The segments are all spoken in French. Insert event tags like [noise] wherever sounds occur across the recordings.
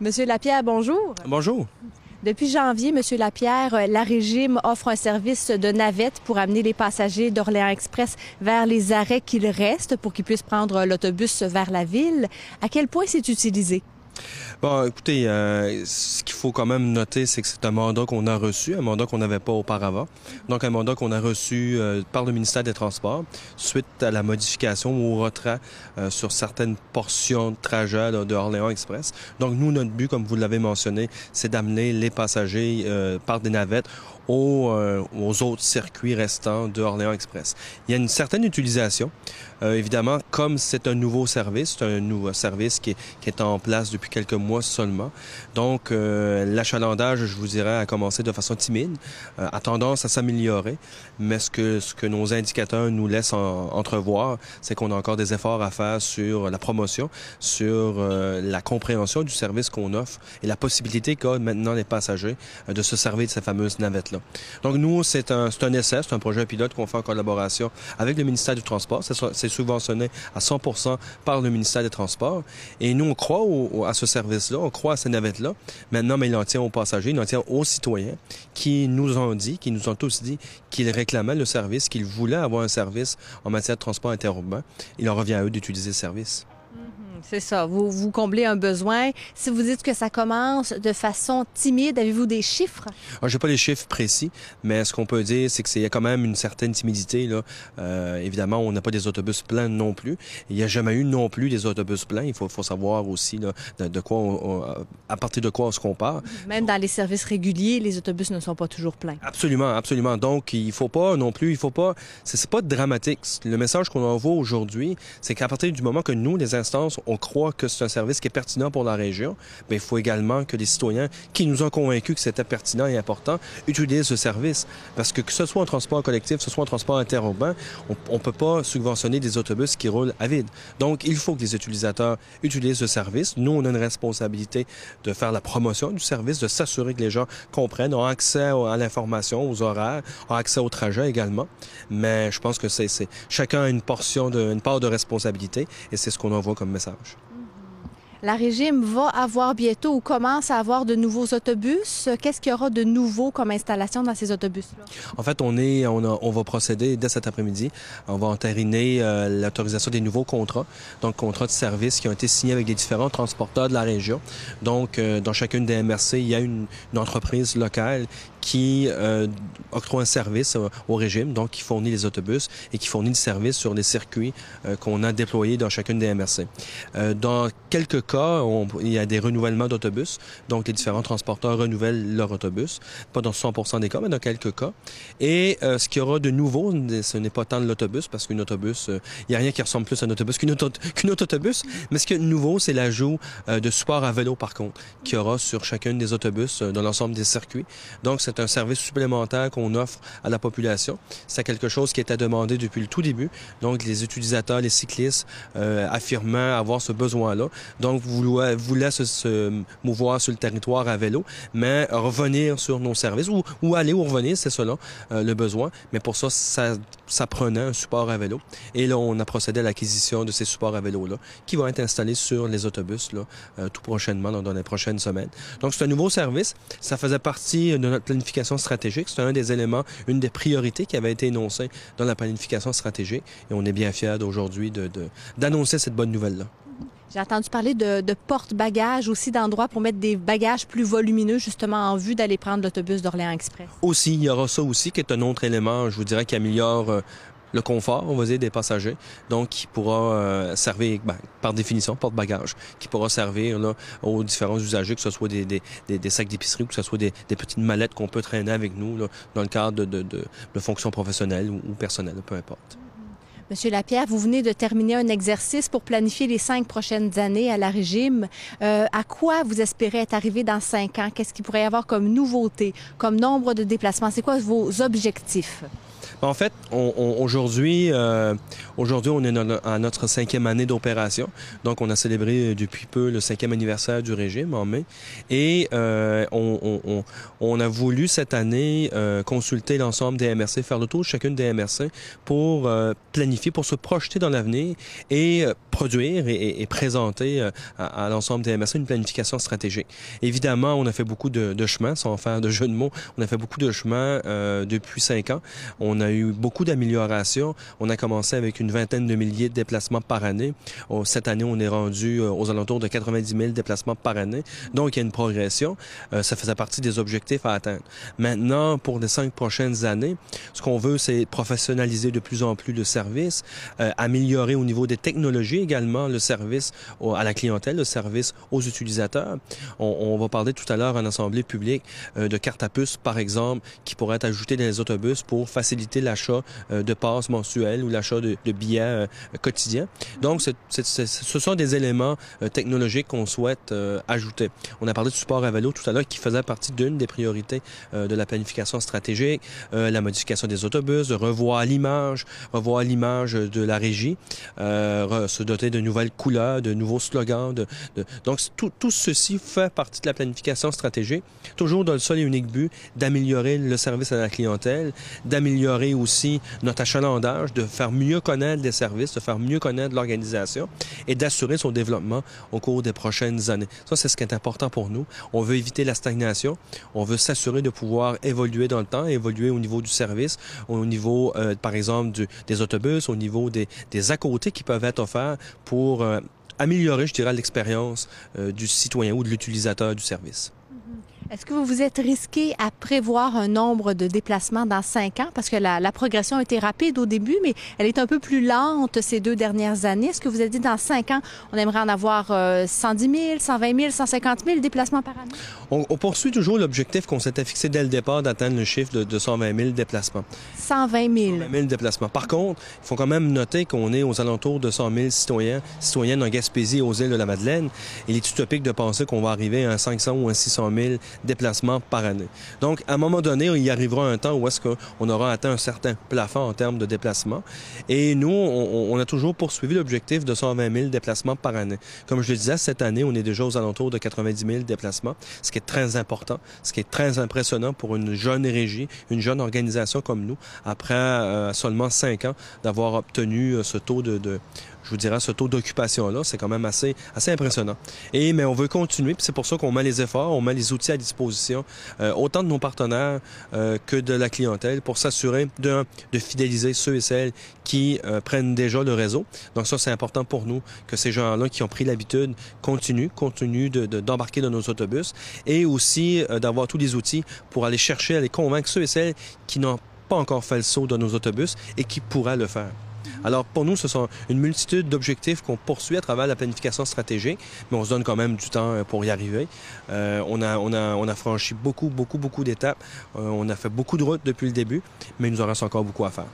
Monsieur Lapierre, bonjour. Bonjour. Depuis janvier, Monsieur Lapierre, euh, la Régime offre un service de navette pour amener les passagers d'Orléans Express vers les arrêts qu'il reste pour qu'ils puissent prendre l'autobus vers la ville. À quel point c'est utilisé? Bon, écoutez, euh, ce qu'il faut quand même noter, c'est que c'est un mandat qu'on a reçu, un mandat qu'on n'avait pas auparavant. Donc, un mandat qu'on a reçu euh, par le ministère des Transports suite à la modification ou au retrait euh, sur certaines portions de trajet de Orléans Express. Donc, nous, notre but, comme vous l'avez mentionné, c'est d'amener les passagers par des navettes aux, aux, autres circuits restants de Orléans Express. Il y a une certaine utilisation. évidemment, comme c'est un nouveau service, c'est un nouveau service qui est, qui est en place depuis quelques mois seulement. Donc, euh, l'achalandage, je vous dirais, a commencé de façon timide, euh, a tendance à s'améliorer, mais ce que, ce que nos indicateurs nous laissent entrevoir, c'est qu'on a encore des efforts à faire sur la promotion, sur euh, la compréhension du service qu'on offre et la possibilité qu'ont maintenant les passagers euh, de se servir de ces fameuses navettes-là. Donc, nous, c'est un, un c'est un projet pilote qu'on fait en collaboration avec le ministère du Transport. C'est subventionné à 100% par le ministère des Transports. Et nous, on croit à ce service-là, on croit à ces navettes-là. Maintenant, mais il en tient aux passagers, il en tient aux citoyens qui nous ont dit, qui nous ont tous dit qu'ils réclamaient le service, qu'ils voulaient avoir un service en matière de transport interurbain. Il leur revient à eux d'utiliser le service. C'est ça. Vous, vous comblez un besoin. Si vous dites que ça commence de façon timide, avez-vous des chiffres? Ah, Je n'ai pas les chiffres précis, mais ce qu'on peut dire, c'est qu'il y a quand même une certaine timidité. Là. Euh, évidemment, on n'a pas des autobus pleins non plus. Il n'y a jamais eu non plus des autobus pleins. Il faut, faut savoir aussi là, de, quoi on, à partir de quoi on se compare. Même dans les services réguliers, les autobus ne sont pas toujours pleins. Absolument, absolument. Donc, il faut pas non plus, il faut pas... C'est pas dramatique. Le message qu'on envoie aujourd'hui, c'est qu'à partir du moment que nous, les instances, on croit que c'est un service qui est pertinent pour la région, mais il faut également que les citoyens qui nous ont convaincus que c'était pertinent et important utilisent ce service. Parce que que ce soit en transport collectif, que ce soit en transport interurbain, on ne peut pas subventionner des autobus qui roulent à vide. Donc, il faut que les utilisateurs utilisent ce service. Nous, on a une responsabilité de faire la promotion du service, de s'assurer que les gens comprennent, ont accès à l'information, aux horaires, ont accès au trajet également. Mais je pense que c'est chacun a une portion, de, une part de responsabilité et c'est ce qu'on envoie comme message. La Régime va avoir bientôt ou commence à avoir de nouveaux autobus. Qu'est-ce qu'il y aura de nouveau comme installation dans ces autobus-là? En fait, on, est, on, on va procéder dès cet après-midi. On va entériner euh, l'autorisation des nouveaux contrats, donc contrats de service qui ont été signés avec les différents transporteurs de la région. Donc, euh, dans chacune des MRC, il y a une, une entreprise locale qui euh, octroie un service au régime, donc qui fournit les autobus et qui fournit le service sur les circuits euh, qu'on a déployés dans chacune des MRC. Euh, dans quelques cas, on, il y a des renouvellements d'autobus, donc les différents transporteurs renouvellent leur autobus, pas dans 100% des cas, mais dans quelques cas. Et euh, ce qu'il y aura de nouveau, ce n'est pas tant de l'autobus, parce qu'un autobus, il n'y a rien qui ressemble plus à un autobus qu'un auto, qu autre autobus, mais ce qui est nouveau, c'est l'ajout de support à vélo, par contre, qu'il y aura sur chacune des autobus dans l'ensemble des circuits. Donc, un service supplémentaire qu'on offre à la population. C'est quelque chose qui était demandé depuis le tout début. Donc, les utilisateurs, les cyclistes euh, affirmant avoir ce besoin-là. Donc, vous voulez se, mouvoir sur le territoire à vélo, mais revenir sur nos services ou, aller ou revenir, c'est cela euh, le besoin. Mais pour ça, ça, ça prenait un support à vélo. Et là, on a procédé à l'acquisition de ces supports à vélo-là qui vont être installés sur les autobus là, euh, tout prochainement, dans, les prochaines semaines. Donc, c'est un nouveau service. Ça faisait partie de notre planification stratégique. C'est un des éléments, une des priorités qui avait été énoncée dans la planification stratégique. Et on est bien fiers d'aujourd'hui d'annoncer cette bonne nouvelle-là. J'ai entendu parler de, de porte-bagages aussi, d'endroits pour mettre des bagages plus volumineux, justement en vue d'aller prendre l'autobus d'Orléans Express. Aussi, il y aura ça aussi, qui est un autre élément, je vous dirais, qui améliore euh, le confort, on va dire, des passagers. Donc, qui pourra euh, servir, ben, par définition, porte-bagages, qui pourra servir là, aux différents usagers, que ce soit des, des, des, sacs d'épicerie ou que ce soit des, petites mallettes qu'on peut traîner avec nous là, dans le cadre de, de, de, de fonctions professionnelles ou personnelles, peu importe. Monsieur Lapierre, vous venez de terminer un exercice pour planifier les cinq prochaines années à la régime. Euh, à quoi vous espérez être arrivé dans cinq ans? Qu'est-ce qu'il pourrait y avoir comme nouveauté, comme nombre de déplacements? C'est quoi vos objectifs? En fait, aujourd'hui, euh, aujourd'hui, on est à notre cinquième année d'opération. Donc, on a célébré depuis peu le cinquième anniversaire du régime en mai. Et euh, on, on, on, a voulu cette année euh, consulter l'ensemble des MRC, faire le tour de chacune des MRC pour euh, planifier, pour se projeter dans l'avenir et produire et, présenter à, l'ensemble des MRC une planification stratégique. Évidemment, on a fait beaucoup de, de chemin, sans faire de jeu de mots, on a fait beaucoup de chemin depuis cinq ans. A eu beaucoup d'améliorations. On a commencé avec une vingtaine de milliers de déplacements par année. Cette année, on est rendu aux alentours de 90 000 déplacements par année. Donc, il y a une progression. ça faisait partie des objectifs à atteindre. Maintenant, pour les cinq prochaines années, ce qu'on veut, c'est professionnaliser de plus en plus le service, euh, améliorer au niveau des technologies également le service à la clientèle, le service aux utilisateurs. On, va parler tout à l'heure en assemblée publique euh, de cartes à puce, par exemple, qui pourraient être ajoutées dans les autobus pour faciliter l'achat euh, de passes mensuelles ou l'achat de, billets quotidiens. Donc, ce sont des éléments technologiques qu'on souhaite ajouter. On a parlé du support à vélo tout à l'heure qui faisait partie d'une des priorités de la planification stratégique, la modification des autobus, de revoir l'image, revoir l'image de la régie, euh, se doter de nouvelles couleurs, de nouveaux slogans. Donc, tout, tout, ceci fait partie de la planification stratégique, toujours dans le seul et unique but d'améliorer le service à la clientèle, d'améliorer aussi notre achalandage, de faire mieux connaître les services, de faire mieux connaître l'organisation et d'assurer son développement au cours des prochaines années. Ça, c'est ce qui est important pour nous. On veut éviter la stagnation. On veut s'assurer de pouvoir évoluer dans le temps, évoluer au niveau du service, au niveau, euh, par exemple, des autobus, au niveau des, des à qui peuvent être offerts pour euh, améliorer, je dirais, l'expérience euh, du citoyen ou de l'utilisateur du service. Est-ce que vous vous êtes risqué à prévoir un nombre de déplacements dans cinq ans? Parce que la, progression a été rapide au début, mais elle est un peu plus lente ces deux dernières années. Est-ce que vous avez dit dans cinq ans, on aimerait en avoir 110 000, 120 000, 150 000 déplacements par année? On, poursuit toujours l'objectif qu'on s'était fixé dès le départ d'atteindre le chiffre de, 120 000 déplacements. 120 000. 120 000 déplacements. Par contre, il faut quand même noter qu'on est aux alentours de 100 000 citoyens, citoyennes en Gaspésie aux îles de la Madeleine. Il est utopique de penser qu'on va arriver à un 500 ou un 600 000 déplacements par année. Donc, à un moment donné, il y arrivera un temps où est-ce qu'on aura atteint un certain plafond en termes de déplacements. Et nous, on, a toujours poursuivi l'objectif de 120 000 déplacements par année. Comme je le disais, cette année, on est déjà aux alentours de 90 000 déplacements, ce qui est très important, ce qui est très impressionnant pour une jeune régie, une jeune organisation comme nous, après euh, seulement cinq ans d'avoir obtenu euh, ce taux de, je vous dirais, ce taux d'occupation-là, c'est quand même assez, assez impressionnant. Et mais on veut continuer, puis c'est pour ça qu'on met les efforts, on met les outils à disposition, euh, autant de nos partenaires euh, que de la clientèle, pour s'assurer de, fidéliser ceux et celles qui euh, prennent déjà le réseau. Donc ça, c'est important pour nous que ces gens-là qui ont pris l'habitude continuent, continuent d'embarquer de, dans nos autobus, et aussi d'avoir tous les outils pour aller chercher, aller convaincre ceux et celles qui n'ont pas encore fait le saut dans nos autobus et qui pourraient le faire. Alors, pour nous, ce sont une multitude d'objectifs qu'on poursuit à travers la planification stratégique, mais on se donne quand même du temps euh, pour y arriver. Euh, on, a, franchi beaucoup, beaucoup, beaucoup d'étapes. Euh, on a fait beaucoup de routes depuis le début, mais il nous en reste encore beaucoup à faire.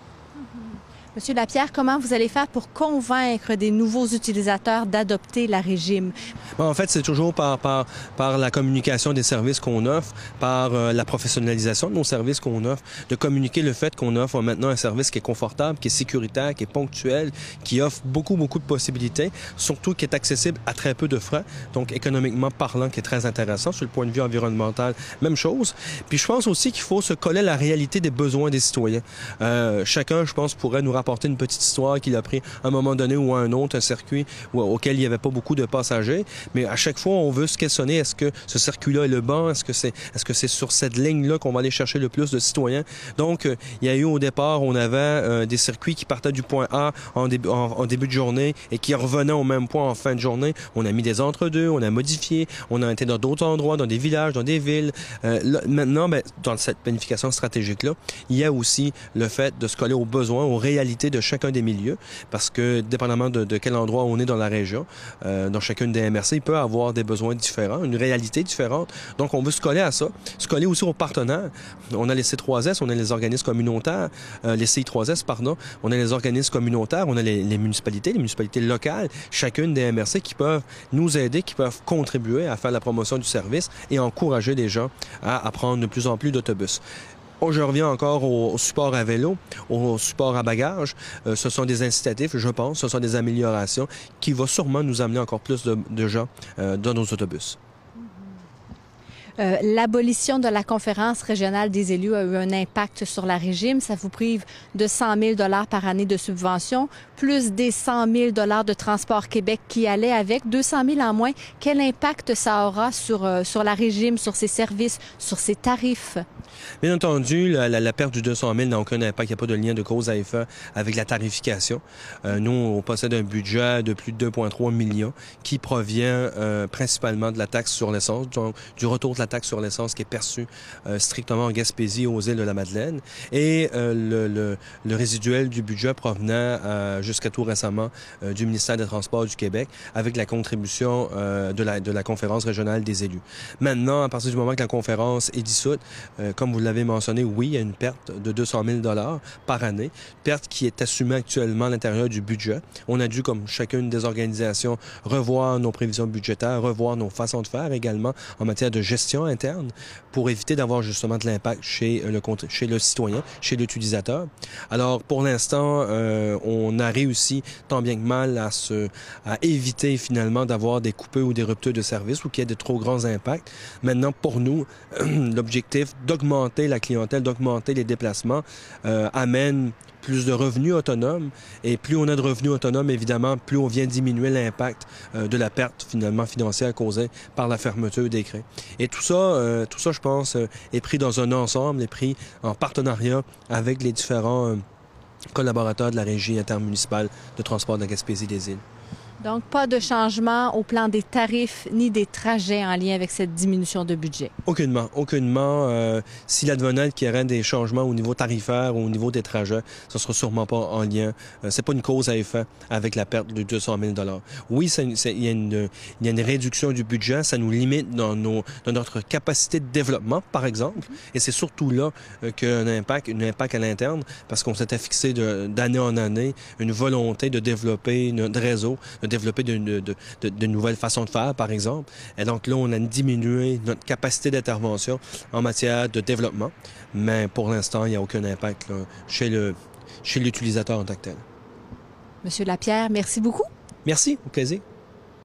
Monsieur Lapierre, comment vous allez faire pour convaincre des nouveaux utilisateurs d'adopter la régime? en fait, c'est toujours par, par, par la communication des services qu'on offre, par euh, la professionnalisation de nos services qu'on offre, de communiquer le fait qu'on offre maintenant un service qui est confortable, qui est sécuritaire, qui est ponctuel, qui offre beaucoup, beaucoup de possibilités, surtout qui est accessible à très peu de frais, donc économiquement parlant, qui est très intéressant. Sur le point de vue environnemental, même chose. Puis je pense aussi qu'il faut se coller à la réalité des besoins des citoyens. Euh, chacun, je pense, pourrait nous rapporter apporter une petite histoire qu'il a pris à un moment donné ou à un autre, un circuit auquel il n'y avait pas beaucoup de passagers. Mais à chaque fois, on veut se questionner, est-ce que ce circuit-là est le bon? Est-ce que c'est est-ce que c'est sur cette ligne-là qu'on va aller chercher le plus de citoyens? Donc, euh, il y a eu au départ, on avait euh, des circuits qui partaient du point A en, début, en, début de journée et qui revenaient au même point en fin de journée. On a mis des entre-deux, on a modifié, on a été dans d'autres endroits, dans des villages, dans des villes. Euh, maintenant, ben, dans cette planification stratégique-là, il y a aussi le fait de se coller aux besoins, aux réalités de chacun des milieux, parce que dépendamment de, quel endroit on est dans la région, euh, dans chacune des MRC, il peut avoir des besoins différents, une réalité différente. Donc, on veut se coller à ça, se coller aussi aux partenaires. On a les C3S, on a les organismes communautaires, euh, les CI3S, pardon, on a les organismes communautaires, on a les, municipalités, les municipalités locales, chacune des MRC qui peuvent nous aider, qui peuvent contribuer à faire la promotion du service et encourager les gens à, à prendre de plus en plus d'autobus. Je reviens encore au, support à vélo, au support à bagages. Euh, ce sont des incitatifs, je pense, ce sont des améliorations qui vont sûrement nous amener encore plus de, gens euh, dans nos autobus. Euh, l'abolition de la conférence régionale des élus a eu un impact sur la régime. Ça vous prive de 100 000 dollars par année de subvention, plus des 100 000 dollars de Transport Québec qui allaient avec, 200 000 en moins. Quel impact ça aura sur, euh, sur la régime, sur ses services, sur ses tarifs? Bien entendu, la, la, perte du 200 000 n'a aucun impact. Il n'y a pas de lien de cause à effet avec la tarification. Euh, nous, on possède un budget de plus de 2,3 millions qui provient euh, principalement de la taxe sur l'essence, donc du retour de la taxe sur l'essence qui est perçue euh, strictement en Gaspésie aux îles de la Madeleine, et euh, le, résiduel du budget provenant euh, jusqu'à tout récemment du ministère des Transports du Québec avec la contribution de la, la conférence régionale des élus. Maintenant, à partir du moment que la conférence est dissoute, comme vous l'avez mentionné, oui, il y a une perte de 200 000 dollars par année, perte qui est assumée actuellement à l'intérieur du budget. On a dû, comme chacune des organisations, revoir nos prévisions budgétaires, revoir nos façons de faire également en matière de gestion interne pour éviter d'avoir justement de l'impact chez le, citoyen, chez l'utilisateur. Alors, pour l'instant, euh, on a réussi tant bien que mal à, se, à éviter finalement d'avoir des coupures ou des ruptures de service ou qu'il y ait de trop grands impacts. Maintenant, pour nous, [clears throat] l'objectif d'augmenter la clientèle, d'augmenter les déplacements euh, amène plus de revenus autonomes. Et plus on a de revenus autonomes, évidemment, plus on vient diminuer l'impact euh, de la perte finalement financière causée par la fermeture des craies. Et tout euh, tout ça, je pense, euh, est pris dans un ensemble, est pris en partenariat avec les différents euh, collaborateurs de la régie intermunicipale de transport de la Gaspésie des îles. Donc, pas de changement au plan des tarifs ni des trajets en lien avec cette diminution de budget? Aucunement. Aucunement. Euh, S'il advenait qu'il y aurait des changements au niveau tarifaire ou au niveau des trajets, ce sera sûrement pas en lien. Euh, c'est pas une cause à effet avec la perte de 200 000 Oui, il y, a une, y a une réduction du budget. Ça nous limite dans, nos, dans notre capacité de développement, par exemple. Et c'est surtout là euh, qu'un impact, un impact à l'interne, parce qu'on s'était fixé d'année en année une volonté de développer notre réseau, développer de, de, de, de, nouvelles façons de faire, par exemple. Et donc là, on a diminué notre capacité d'intervention en matière de développement, mais pour l'instant, il n'y a aucun impact là, chez le chez l'utilisateur en tant que tel. Monsieur Lapierre, merci beaucoup. Merci, au plaisir.